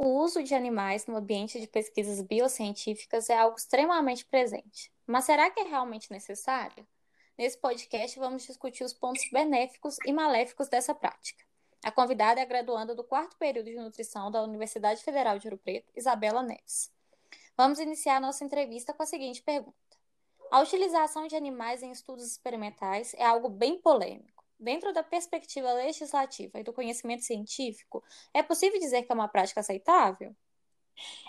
O uso de animais no ambiente de pesquisas biocientíficas é algo extremamente presente. Mas será que é realmente necessário? Nesse podcast, vamos discutir os pontos benéficos e maléficos dessa prática. A convidada é a graduanda do quarto período de nutrição da Universidade Federal de Ouro Preto, Isabela Neves. Vamos iniciar nossa entrevista com a seguinte pergunta: A utilização de animais em estudos experimentais é algo bem polêmico dentro da perspectiva legislativa e do conhecimento científico, é possível dizer que é uma prática aceitável?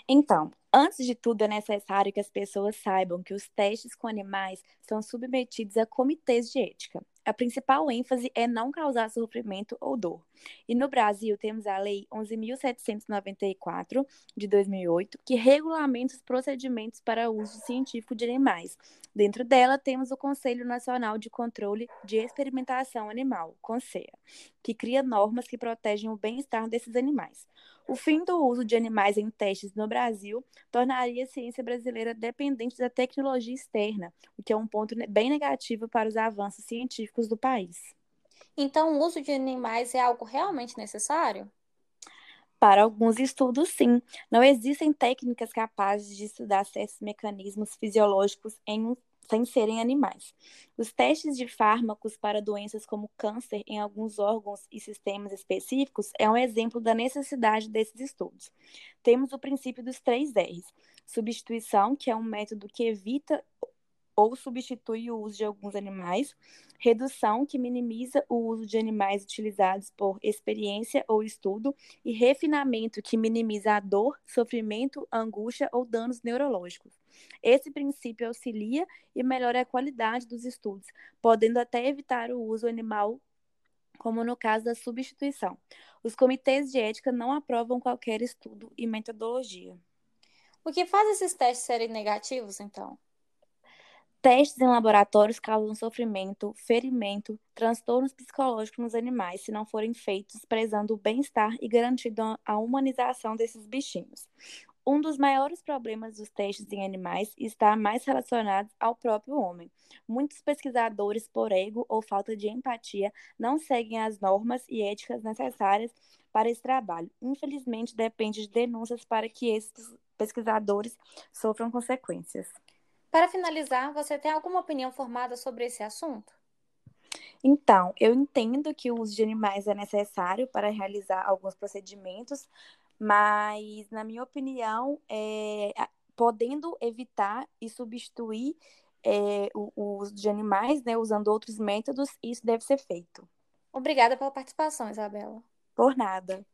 Então, antes de tudo, é necessário que as pessoas saibam que os testes com animais são submetidos a comitês de ética. A principal ênfase é não causar sofrimento ou dor. E no Brasil temos a Lei 11.794, de 2008, que regulamenta os procedimentos para uso científico de animais. Dentro dela temos o Conselho Nacional de Controle de Experimentação Animal, CONSEA, que cria normas que protegem o bem-estar desses animais. O fim do uso de animais em testes no Brasil tornaria a ciência brasileira dependente da tecnologia externa, o que é um ponto bem negativo para os avanços científicos do país. Então, o uso de animais é algo realmente necessário? Para alguns estudos, sim. Não existem técnicas capazes de estudar certos mecanismos fisiológicos em um sem serem animais. Os testes de fármacos para doenças como câncer em alguns órgãos e sistemas específicos é um exemplo da necessidade desses estudos. Temos o princípio dos três R's: substituição, que é um método que evita ou substitui o uso de alguns animais, redução, que minimiza o uso de animais utilizados por experiência ou estudo, e refinamento, que minimiza a dor, sofrimento, angústia ou danos neurológicos. Esse princípio auxilia e melhora a qualidade dos estudos, podendo até evitar o uso animal, como no caso da substituição. Os comitês de ética não aprovam qualquer estudo e metodologia. O que faz esses testes serem negativos, então? Testes em laboratórios causam sofrimento, ferimento, transtornos psicológicos nos animais se não forem feitos prezando o bem-estar e garantindo a humanização desses bichinhos. Um dos maiores problemas dos testes em animais está mais relacionado ao próprio homem. Muitos pesquisadores, por ego ou falta de empatia, não seguem as normas e éticas necessárias para esse trabalho. Infelizmente, depende de denúncias para que esses pesquisadores sofram consequências. Para finalizar, você tem alguma opinião formada sobre esse assunto? Então, eu entendo que o uso de animais é necessário para realizar alguns procedimentos, mas, na minha opinião, é, podendo evitar e substituir é, o, o, uso de animais, né, usando outros métodos, isso deve ser feito. Obrigada pela participação, Isabela. Por nada.